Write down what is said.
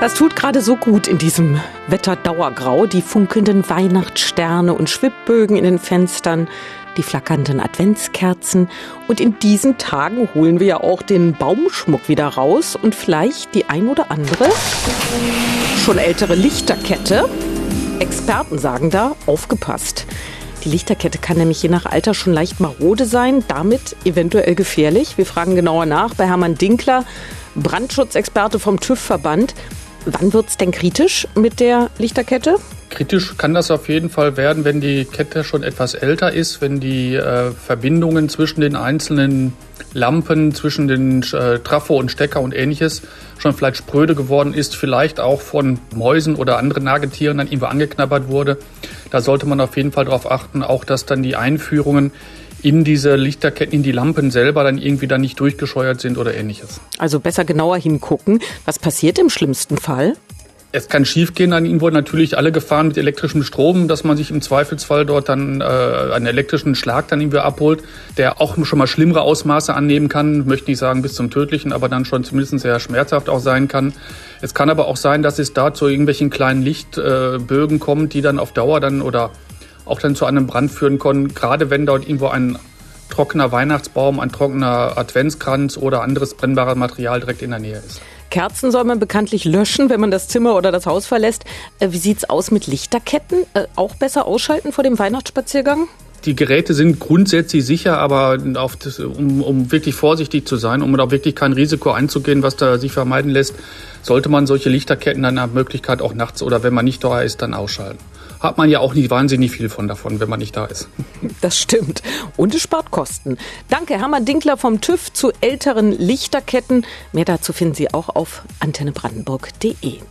Das tut gerade so gut in diesem Wetter Dauergrau. Die funkelnden Weihnachtssterne und Schwibbögen in den Fenstern, die flackernden Adventskerzen. Und in diesen Tagen holen wir ja auch den Baumschmuck wieder raus und vielleicht die ein oder andere schon ältere Lichterkette. Experten sagen da, aufgepasst. Die Lichterkette kann nämlich je nach Alter schon leicht marode sein, damit eventuell gefährlich. Wir fragen genauer nach bei Hermann Dinkler, Brandschutzexperte vom TÜV-Verband. Wann wird es denn kritisch mit der Lichterkette? Kritisch kann das auf jeden Fall werden, wenn die Kette schon etwas älter ist, wenn die äh, Verbindungen zwischen den einzelnen Lampen, zwischen den äh, Trafo und Stecker und ähnliches schon vielleicht spröde geworden ist, vielleicht auch von Mäusen oder anderen Nagetieren dann irgendwo angeknabbert wurde. Da sollte man auf jeden Fall darauf achten, auch dass dann die Einführungen in diese Lichterketten, in die Lampen selber dann irgendwie dann nicht durchgescheuert sind oder ähnliches. Also besser genauer hingucken. Was passiert im schlimmsten Fall? Es kann schiefgehen an ihnen wurden natürlich alle Gefahren mit elektrischem Strom, dass man sich im Zweifelsfall dort dann äh, einen elektrischen Schlag dann irgendwie abholt, der auch schon mal schlimmere Ausmaße annehmen kann, möchte nicht sagen bis zum tödlichen, aber dann schon zumindest sehr schmerzhaft auch sein kann. Es kann aber auch sein, dass es da zu irgendwelchen kleinen Lichtbögen äh, kommt, die dann auf Dauer dann oder auch dann zu einem Brand führen können, gerade wenn dort irgendwo ein trockener Weihnachtsbaum, ein trockener Adventskranz oder anderes brennbares Material direkt in der Nähe ist. Kerzen soll man bekanntlich löschen, wenn man das Zimmer oder das Haus verlässt. Äh, wie sieht es aus mit Lichterketten? Äh, auch besser ausschalten vor dem Weihnachtsspaziergang? Die Geräte sind grundsätzlich sicher, aber das, um, um, wirklich vorsichtig zu sein, um auch wirklich kein Risiko einzugehen, was da sich vermeiden lässt, sollte man solche Lichterketten dann nach Möglichkeit auch nachts oder wenn man nicht da ist, dann ausschalten hat man ja auch nicht wahnsinnig viel von davon, wenn man nicht da ist. Das stimmt. Und es spart Kosten. Danke, Hermann Dinkler vom TÜV zu älteren Lichterketten. Mehr dazu finden Sie auch auf antennebrandenburg.de.